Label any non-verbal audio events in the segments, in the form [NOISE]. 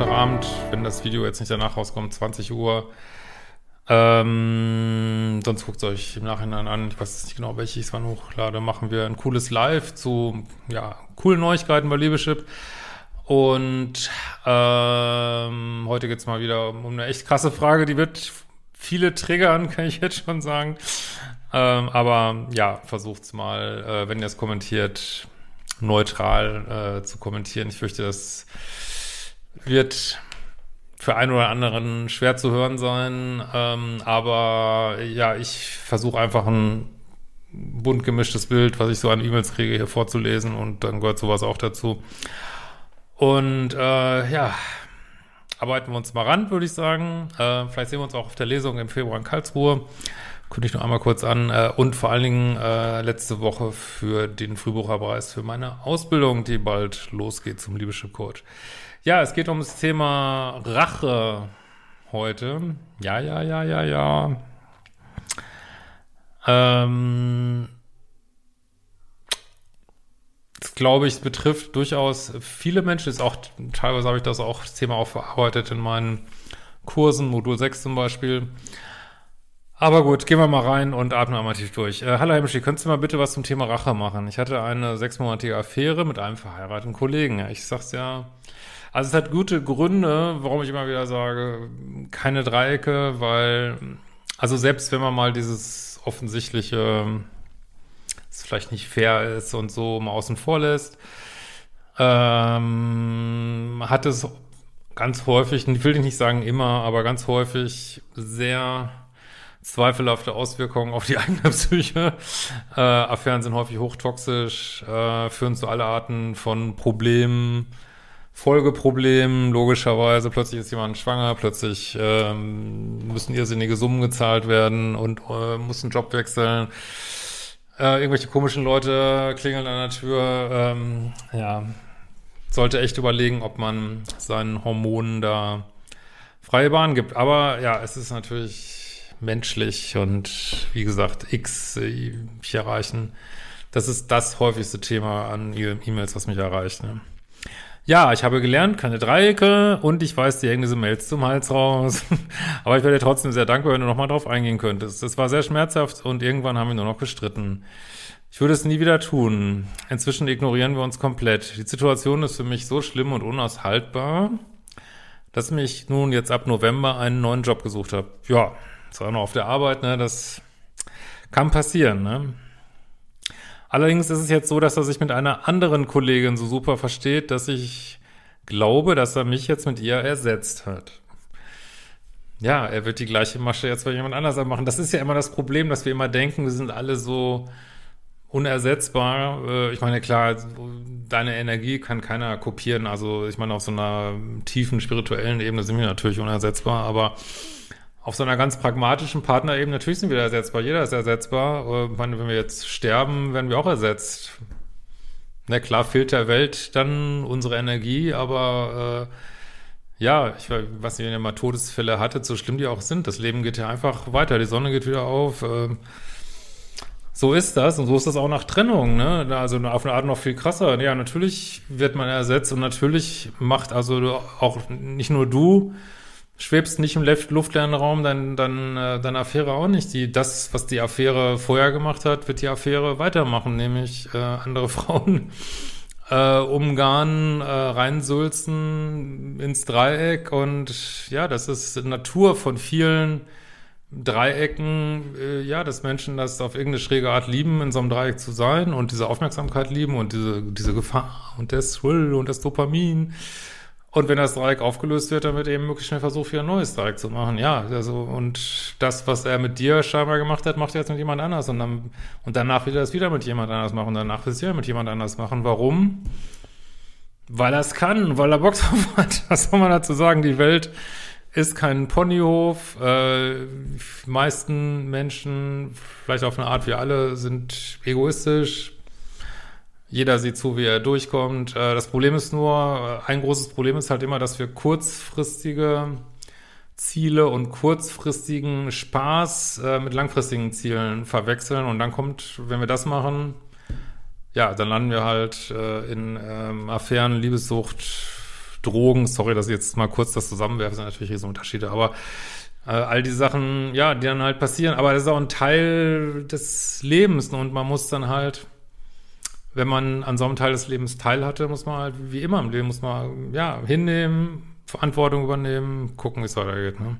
Sonntagabend, wenn das Video jetzt nicht danach rauskommt, 20 Uhr. Ähm, sonst guckt es euch im Nachhinein an. Ich weiß nicht genau, welche ich es wann hochlade. Machen wir ein cooles Live zu, ja, coolen Neuigkeiten bei Liebeschip. Und ähm, heute geht's mal wieder um eine echt krasse Frage, die wird viele triggern, [LAUGHS] kann ich jetzt schon sagen. Ähm, aber ja, versucht's mal, äh, wenn ihr es kommentiert, neutral äh, zu kommentieren. Ich fürchte, das wird für einen oder anderen schwer zu hören sein. Ähm, aber ja, ich versuche einfach ein bunt gemischtes Bild, was ich so an E-Mails kriege, hier vorzulesen und dann gehört sowas auch dazu. Und äh, ja, arbeiten wir uns mal ran, würde ich sagen. Äh, vielleicht sehen wir uns auch auf der Lesung im Februar in Karlsruhe. Kündige noch einmal kurz an. Äh, und vor allen Dingen äh, letzte Woche für den Frühbucherpreis für meine Ausbildung, die bald losgeht zum Liebeschip Coach. Ja, es geht um das Thema Rache heute. Ja, ja, ja, ja, ja. Ähm, das glaube ich, betrifft durchaus viele Menschen. Ist auch, teilweise habe ich das auch, das Thema auch verarbeitet in meinen Kursen, Modul 6 zum Beispiel. Aber gut, gehen wir mal rein und atmen einmal tief durch. Äh, hallo Herr Mischi, könntest du mal bitte was zum Thema Rache machen? Ich hatte eine sechsmonatige Affäre mit einem verheirateten Kollegen. Ich sag's ja. Also es hat gute Gründe, warum ich immer wieder sage, keine Dreiecke, weil, also selbst wenn man mal dieses offensichtliche, es vielleicht nicht fair ist und so mal außen vor lässt, ähm, hat es ganz häufig, ich will nicht sagen immer, aber ganz häufig sehr zweifelhafte Auswirkungen auf die [LAUGHS] eigene Psyche. Äh, Affären sind häufig hochtoxisch, äh, führen zu aller Arten von Problemen, Folgeproblemen, logischerweise. Plötzlich ist jemand schwanger, plötzlich ähm, müssen irrsinnige Summen gezahlt werden und äh, muss einen Job wechseln. Äh, irgendwelche komischen Leute klingeln an der Tür. Ähm, ja, sollte echt überlegen, ob man seinen Hormonen da freie Bahn gibt. Aber ja, es ist natürlich menschlich und wie gesagt, X äh, ich erreichen. Das ist das häufigste Thema an E-Mails, was mich erreicht. Ne? Ja, ich habe gelernt, keine Dreiecke und ich weiß, die hängen diese Mails zum Hals raus. [LAUGHS] Aber ich wäre dir trotzdem sehr dankbar, wenn du nochmal drauf eingehen könntest. Das war sehr schmerzhaft und irgendwann haben wir nur noch gestritten. Ich würde es nie wieder tun. Inzwischen ignorieren wir uns komplett. Die Situation ist für mich so schlimm und unaushaltbar, dass mich nun jetzt ab November einen neuen Job gesucht habe. Ja, ist auch noch auf der Arbeit, ne? Das kann passieren, ne? Allerdings ist es jetzt so, dass er sich mit einer anderen Kollegin so super versteht, dass ich glaube, dass er mich jetzt mit ihr ersetzt hat. Ja, er wird die gleiche Masche jetzt bei jemand anders machen. Das ist ja immer das Problem, dass wir immer denken, wir sind alle so unersetzbar. Äh, Ich meine, klar, deine Energie kann keiner kopieren. Also ich meine, auf so einer tiefen spirituellen Ebene sind wir natürlich unersetzbar, aber auf so einer ganz pragmatischen Partnerebene, natürlich sind wir ersetzbar, jeder ist ersetzbar. Äh, Ich wenn wir jetzt sterben, werden wir auch ersetzt. Na klar, fehlt der Welt dann unsere Energie, aber äh, ja, ich weiß nicht, wenn ihr mal Todesfälle hattet, so schlimm die auch sind, das Leben geht ja einfach weiter, die Sonne geht wieder auf. Äh, so ist das und so ist das auch nach Trennung, ne? Also auf eine Art noch viel krasser. Ja, natürlich wird man ersetzt und natürlich macht also auch nicht nur du, schwebst nicht im luftleeren Raum, dann, dann äh, deine Affäre auch nicht. Die, das, was die Affäre vorher gemacht hat, wird die Affäre weitermachen, nämlich äh, andere [LAUGHS] Frauen äh, umgarnen, äh, reinsulzen ins Dreieck und ja, das ist Natur von vielen Dreiecken, äh, ja, dass Menschen das auf irgendeine schräge Art lieben, in so einem Dreieck zu sein und diese Aufmerksamkeit lieben und diese, diese Gefahr und das Thrill und das Dopamin. Und wenn das Dreieck aufgelöst wird, dann wird eben möglichst schnell versucht, wieder ein neues Dreieck zu machen. Ja, also, und das, was er mit dir scheinbar gemacht hat, macht er jetzt mit jemand anders. Und dann, und danach will er es wieder mit jemand anders machen. Danach will es wieder mit jemand anders machen. Warum? Weil er es kann, weil er Bock [LAUGHS] drauf hat. Was soll man dazu sagen? Die Welt ist kein Ponyhof. Äh, meisten Menschen, vielleicht auf eine Art wie alle, sind egoistisch. Jeder sieht zu, wie er durchkommt. Äh, das Problem ist nur, äh, ein großes Problem ist halt immer, dass wir kurzfristige Ziele und kurzfristigen Spaß äh, mit langfristigen Zielen verwechseln. Und dann kommt, wenn wir das machen, ja, dann landen wir halt in ähm, Affären, Liebessucht, Drogen, sorry, dass ich jetzt mal kurz das zusammenwerfe, sind natürlich riesen Unterschiede, aber all die Sachen, ja, die dann halt passieren, aber das ist auch ein Teil des Lebens und man muss dann halt, wenn man an so einem Teil des Lebens teil hatte, muss man halt, wie immer im Leben, muss man, ja, hinnehmen, Verantwortung übernehmen, gucken, wie es weitergeht, ne?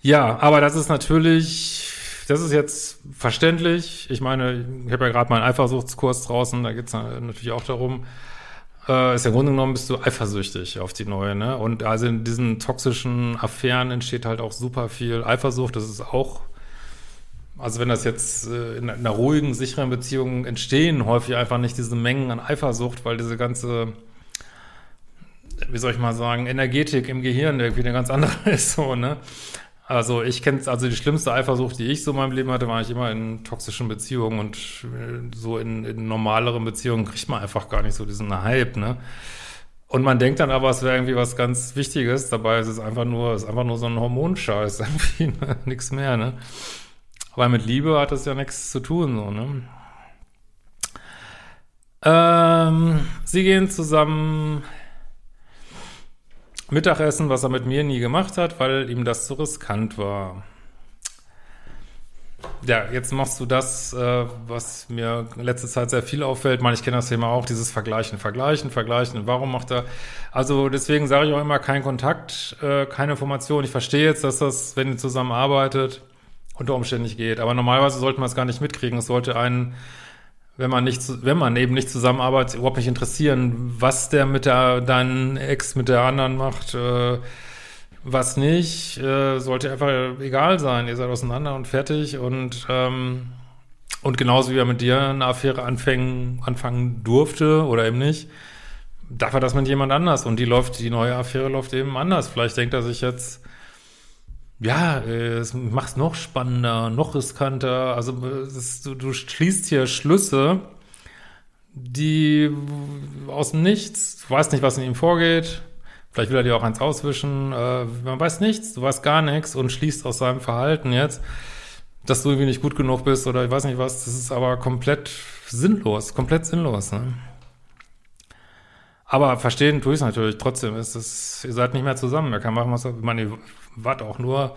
Ja, aber das ist natürlich, das ist jetzt verständlich. Ich meine, ich habe ja gerade meinen Eifersuchtskurs draußen, da geht es natürlich auch darum, äh, ist im Grunde genommen bist du eifersüchtig auf die neue, ne? Und also in diesen toxischen Affären entsteht halt auch super viel Eifersucht. Das ist auch, also wenn das jetzt äh, in einer ruhigen, sicheren Beziehung entstehen, häufig einfach nicht diese Mengen an Eifersucht, weil diese ganze, wie soll ich mal sagen, Energetik im Gehirn irgendwie eine ganz andere [LAUGHS] ist, so, ne? Also ich kenne also die schlimmste Eifersucht, die ich so in meinem Leben hatte, war ich immer in toxischen Beziehungen und äh, so in, in normaleren Beziehungen kriegt man einfach gar nicht so diesen Hype, ne? Und man denkt dann aber, es wäre irgendwie was ganz Wichtiges, dabei ist es einfach nur, ist einfach nur so ein Hormonscheiß, [LAUGHS] irgendwie, ne? nichts mehr, ne? Aber mit Liebe hat das ja nichts zu tun, so, ne? Ähm, sie gehen zusammen Mittagessen, was er mit mir nie gemacht hat, weil ihm das zu riskant war. Ja, jetzt machst du das, äh, was mir in letzter Zeit sehr viel auffällt. Meine, ich kenne das Thema auch, dieses Vergleichen, Vergleichen, Vergleichen. Warum macht er? Also deswegen sage ich auch immer, kein Kontakt, äh, keine Information. Ich verstehe jetzt, dass das, wenn ihr zusammenarbeitet, unter Umständen nicht geht. Aber normalerweise sollte man es gar nicht mitkriegen. Es sollte einen wenn man nicht, wenn man eben nicht zusammenarbeitet, überhaupt nicht interessieren, was der mit der, deinen Ex mit der anderen macht, äh, was nicht, äh, sollte einfach egal sein. Ihr seid auseinander und fertig und, ähm, und genauso wie er mit dir eine Affäre anfangen, anfangen durfte oder eben nicht, darf er das mit jemand anders und die läuft, die neue Affäre läuft eben anders. Vielleicht denkt er sich jetzt, ja, äh, es macht noch spannender, noch riskanter. Also das, du, du schließt hier Schlüsse, die aus dem Nichts, du weißt nicht, was in ihm vorgeht. Vielleicht will er dir auch eins auswischen. Äh, man weiß nichts, du weißt gar nichts und schließt aus seinem Verhalten jetzt, dass du irgendwie nicht gut genug bist oder ich weiß nicht was. Das ist aber komplett sinnlos, komplett sinnlos. Ne? Aber verstehen tue ich es natürlich trotzdem. Ist es, ihr seid nicht mehr zusammen. Er kann machen, was er, ich meine, wart auch nur,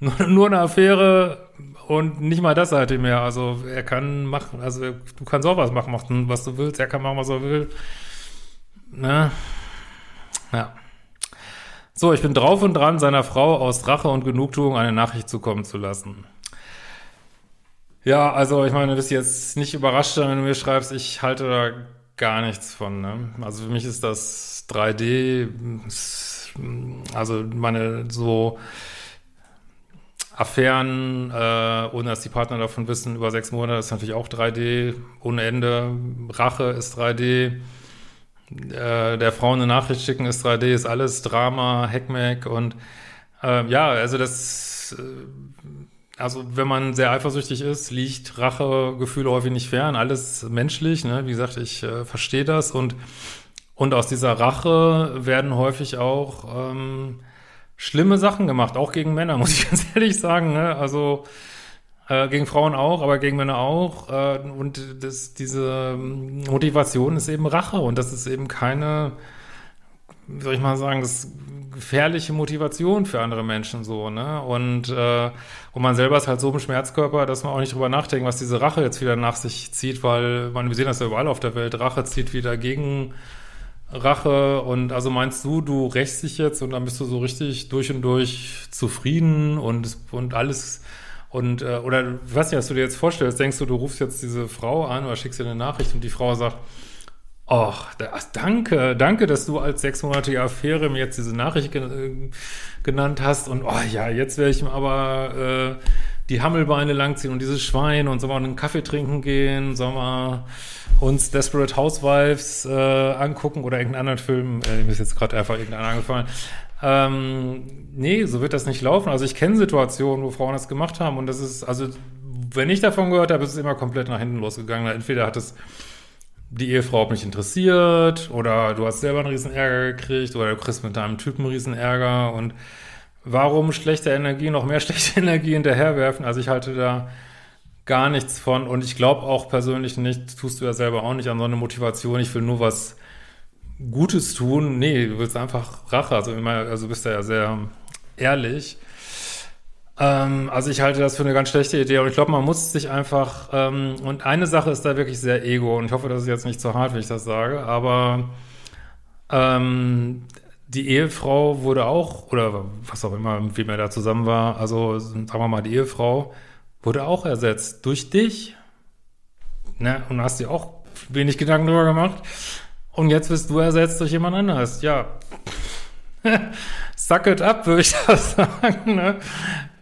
nur, [LAUGHS] nur eine Affäre und nicht mal das ihr mehr. Also er kann machen, also du kannst auch was machen, machen, was du willst. Er kann machen, was er will. Ne? Ja. So, ich bin drauf und dran, seiner Frau aus Rache und Genugtuung eine Nachricht zukommen zu lassen. Ja, also ich meine, du bist jetzt nicht überrascht, wenn du mir schreibst, ich halte da gar nichts von. Ne? Also für mich ist das 3D, also meine so Affären, äh, ohne dass die Partner davon wissen, über sechs Monate ist natürlich auch 3D, ohne Ende. Rache ist 3D. Äh, der Frau eine Nachricht schicken ist 3D, ist alles Drama, Hackmack und äh, ja, also das äh, also wenn man sehr eifersüchtig ist, liegt Rachegefühle häufig nicht fern. Alles menschlich, ne? Wie gesagt, ich äh, verstehe das und und aus dieser Rache werden häufig auch ähm, schlimme Sachen gemacht, auch gegen Männer, [LAUGHS] muss ich ganz ehrlich sagen. Ne? Also äh, gegen Frauen auch, aber gegen Männer auch. Äh, und das, diese Motivation ist eben Rache und das ist eben keine, wie soll ich mal sagen, das gefährliche Motivation für andere Menschen so, ne? Und, äh, und man selber ist halt so im Schmerzkörper, dass man auch nicht drüber nachdenkt, was diese Rache jetzt wieder nach sich zieht, weil man, wir sehen das ja überall auf der Welt, Rache zieht wieder gegen Rache und also meinst du, du rächst dich jetzt und dann bist du so richtig durch und durch zufrieden und, und alles und äh, oder was weiß was du dir jetzt vorstellst, denkst du, du rufst jetzt diese Frau an oder schickst ihr eine Nachricht und die Frau sagt, ach, danke, danke, dass du als sechsmonatige Affäre mir jetzt diese Nachricht ge genannt hast und oh ja, jetzt werde ich aber äh, die Hammelbeine langziehen und dieses Schwein und sollen wir einen Kaffee trinken gehen, sollen wir uns Desperate Housewives äh, angucken oder irgendeinen anderen Film, äh, mir ist jetzt gerade einfach irgendeiner angefallen. Ähm, nee, so wird das nicht laufen. Also ich kenne Situationen, wo Frauen das gemacht haben und das ist, also wenn ich davon gehört habe, ist es immer komplett nach hinten losgegangen. Entweder hat es die Ehefrau nicht interessiert oder du hast selber einen riesen Ärger gekriegt oder du kriegst mit deinem Typen einen riesen Ärger und warum schlechte Energie noch mehr [LAUGHS] schlechte Energie hinterherwerfen? Also ich halte da gar nichts von und ich glaube auch persönlich nicht, tust du ja selber auch nicht an so eine Motivation, ich will nur was Gutes tun. Nee, du willst einfach Rache, also immer, also bist du ja sehr ehrlich. Ähm, also ich halte das für eine ganz schlechte Idee und ich glaube, man muss sich einfach, ähm, und eine Sache ist da wirklich sehr ego und ich hoffe, das ist jetzt nicht zu hart, wenn ich das sage, aber ähm, die Ehefrau wurde auch, oder was auch immer, wie man da zusammen war, also sagen wir mal, die Ehefrau wurde auch ersetzt durch dich. Ne? Und hast dir auch wenig Gedanken darüber gemacht. Und jetzt wirst du ersetzt durch jemand anderes. Ja. [LAUGHS] Suck it up, würde ich [LAUGHS] das sagen. Ne?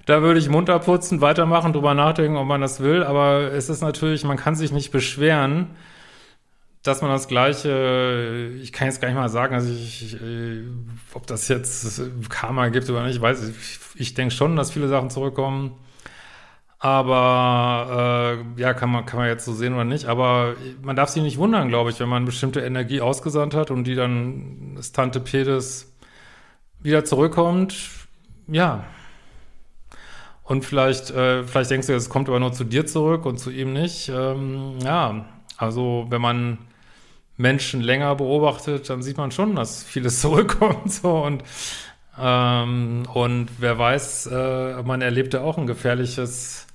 Da würde ich munter putzen, weitermachen, drüber nachdenken, ob man das will. Aber es ist natürlich, man kann sich nicht beschweren, dass man das Gleiche, ich kann jetzt gar nicht mal sagen, also ich, äh, ob das jetzt Karma gibt oder nicht, ich weiß ich, ich denke schon, dass viele Sachen zurückkommen. Aber äh, ja, kann man, kann man jetzt so sehen oder nicht. Aber man darf sich nicht wundern, glaube ich, wenn man bestimmte Energie ausgesandt hat und die dann das Tante Pedes wieder zurückkommt. Ja. Und vielleicht, äh, vielleicht denkst du, es kommt aber nur zu dir zurück und zu ihm nicht. Ähm, ja, also wenn man Menschen länger beobachtet, dann sieht man schon, dass vieles [LAUGHS] zurückkommt. So und ähm, und wer weiß, äh, man erlebte auch ein gefährliches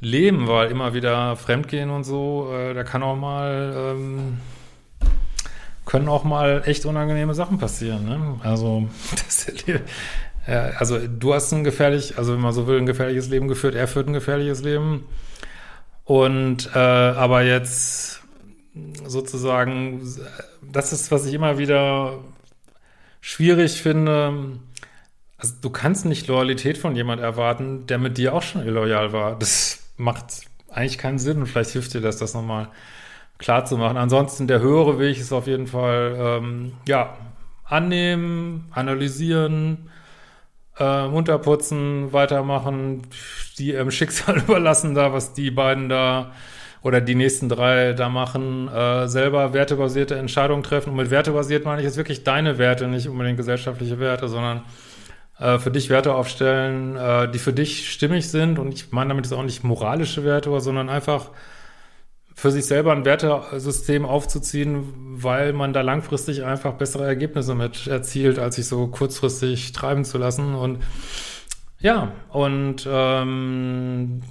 Leben, weil immer wieder Fremdgehen und so, äh, da kann auch mal, ähm, können auch mal echt unangenehme Sachen passieren. Ne? Also, [LAUGHS] das, äh, also du hast ein gefährlich, also wenn man so will, ein gefährliches Leben geführt, er führt ein gefährliches Leben. Und äh, aber jetzt sozusagen, das ist, was ich immer wieder schwierig finde. Also du kannst nicht Loyalität von jemand erwarten, der mit dir auch schon illoyal war. Das macht eigentlich keinen Sinn und vielleicht hilft dir das, das nochmal klar zu machen. Ansonsten der höhere Weg ist auf jeden Fall, ähm, ja, annehmen, analysieren, äh, unterputzen, weitermachen, die im Schicksal [LAUGHS] überlassen da, was die beiden da oder die nächsten drei da machen, äh, selber wertebasierte Entscheidungen treffen. Und mit wertebasiert meine ich jetzt wirklich deine Werte, nicht unbedingt gesellschaftliche Werte, sondern äh, für dich Werte aufstellen, äh, die für dich stimmig sind. Und ich meine damit jetzt auch nicht moralische Werte, sondern einfach für sich selber ein Wertesystem aufzuziehen, weil man da langfristig einfach bessere Ergebnisse mit erzielt, als sich so kurzfristig treiben zu lassen. Und ja, und ähm,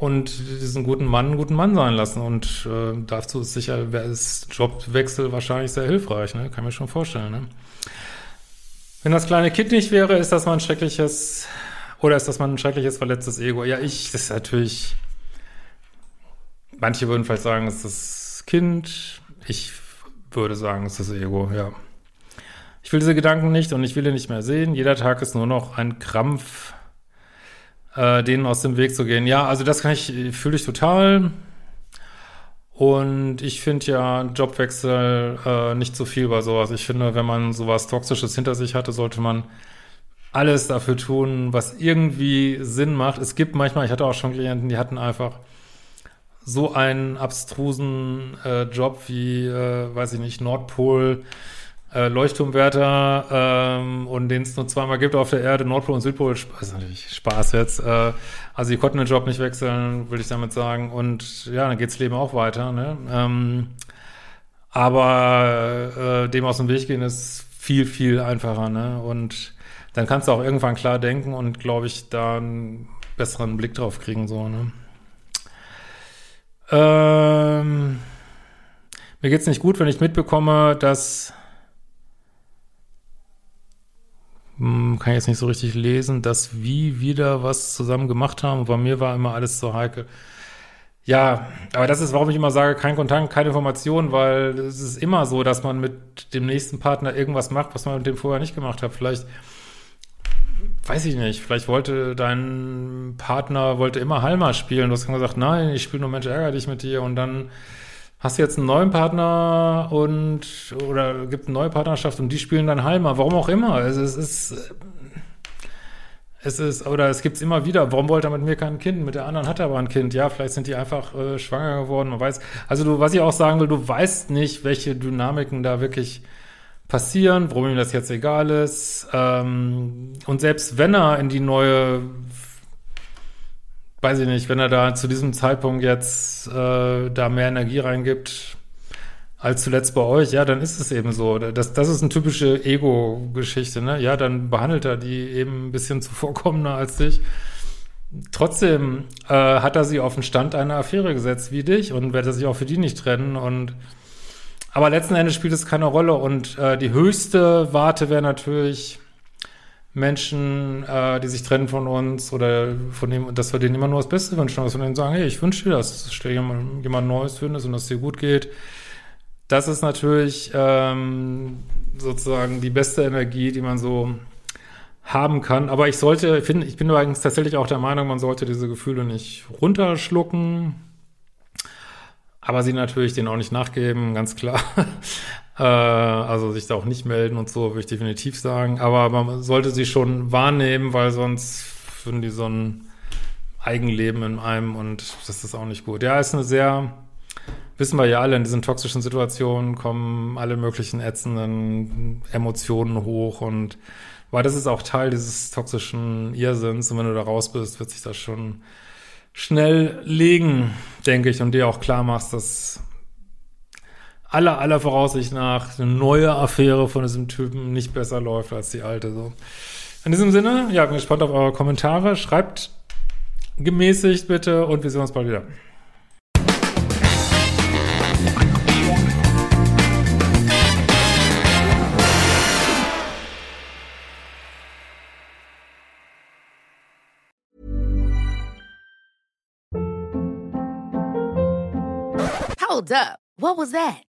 und diesen guten Mann guten Mann sein lassen. Und äh, dazu ist sicher, wäre es Jobwechsel wahrscheinlich sehr hilfreich, ne? Kann mir schon vorstellen, ne? Wenn das kleine Kind nicht wäre, ist das mal ein schreckliches, oder ist das mal ein schreckliches, verletztes Ego? Ja, ich, das ist natürlich, manche würden vielleicht sagen, es ist das Kind. Ich würde sagen, es ist das Ego, ja. Ich will diese Gedanken nicht und ich will ihn nicht mehr sehen. Jeder Tag ist nur noch ein Krampf, äh, denen aus dem Weg zu gehen. Ja, also das kann ich, fühle ich total. Und ich finde ja Jobwechsel äh, nicht so viel bei sowas. Ich finde, wenn man sowas Toxisches hinter sich hatte, sollte man alles dafür tun, was irgendwie Sinn macht. Es gibt manchmal, ich hatte auch schon Klienten, die hatten einfach so einen abstrusen äh, Job wie, äh, weiß ich nicht, Nordpol, äh, Leuchtturmwärter ähm, und den es nur zweimal gibt auf der Erde, Nordpol und Südpol, ist natürlich Spaß jetzt. Äh, also die konnten den Job nicht wechseln, würde ich damit sagen. Und ja, dann geht's Leben auch weiter. Ne? Ähm, aber äh, dem aus dem Weg gehen ist viel, viel einfacher. Ne? Und dann kannst du auch irgendwann klar denken und, glaube ich, da einen besseren Blick drauf kriegen. So, ne? Ähm, mir geht's nicht gut, wenn ich mitbekomme, dass kann ich jetzt nicht so richtig lesen, dass wie wieder was zusammen gemacht haben. bei mir war immer alles so heikel. Ja, aber das ist, warum ich immer sage, kein Kontakt, keine Information, weil es ist immer so, dass man mit dem nächsten Partner irgendwas macht, was man mit dem vorher nicht gemacht hat. Vielleicht, weiß ich nicht, vielleicht wollte dein Partner, wollte immer Halma spielen. Du hast gesagt, nein, ich spiele nur Mensch, ärgere dich mit dir und dann hast du jetzt einen neuen Partner und oder gibt eine neue Partnerschaft und die spielen dann Halma, warum auch immer. Also es ist es ist, oder es gibt's immer wieder, warum wollte er mit mir kein Kind? Mit der anderen hat er aber ein Kind. Ja, vielleicht sind die einfach äh, schwanger geworden, man weiß. Also du, was ich auch sagen will, du weißt nicht, welche Dynamiken da wirklich passieren, warum ihm das jetzt egal ist. Ähm, und selbst wenn er in die neue weiß ich nicht, wenn er da zu diesem Zeitpunkt jetzt äh, da mehr Energie reingibt als zuletzt bei euch, ja, dann ist es eben so. Das, das ist eine typische Ego-Geschichte, ne? Ja, dann behandelt er die eben ein bisschen [LAUGHS] zuvorkommender als dich. Trotzdem äh, hat er sie auf den Stand einer Affäre gesetzt wie dich und wird er sich auch für die nicht trennen und aber letzten Endes spielt es keine Rolle und äh, die höchste Warte wäre natürlich Menschen, äh, die sich trennen von uns oder von dem, dass wir denen immer nur das Beste wünschen, dass wir denen sagen, hey, ich wünsche dir das, dass du jemand, jemand Neues findest und dass es dir gut geht. Das ist natürlich ähm, sozusagen die beste Energie, die man so haben kann. Aber ich sollte, find, ich bin übrigens tatsächlich auch der Meinung, man sollte diese Gefühle nicht runterschlucken, aber sie natürlich denen auch nicht nachgeben, ganz klar. Äh, also sich da auch nicht melden und so, würde ich definitiv sagen. Aber man sollte sie schon wahrnehmen, weil sonst finden die so ein Eigenleben in einem und das ist auch nicht gut. Ja, ist eine sehr, wissen wir ja alle, in diesen toxischen Situationen kommen alle möglichen ätzenden Emotionen hoch und weil das ist auch Teil dieses toxischen Irrsinns und wenn du da raus bist, wird sich das schon schnell legen, denke ich, und dir auch klar machst, dass aller, aller Voraussicht nach eine neue Affäre von diesem Typen nicht besser läuft als die alte. So. In diesem Sinne, ja, bin gespannt auf eure Kommentare. Schreibt gemäßigt bitte und wir sehen uns bald wieder. Hold up. What was that?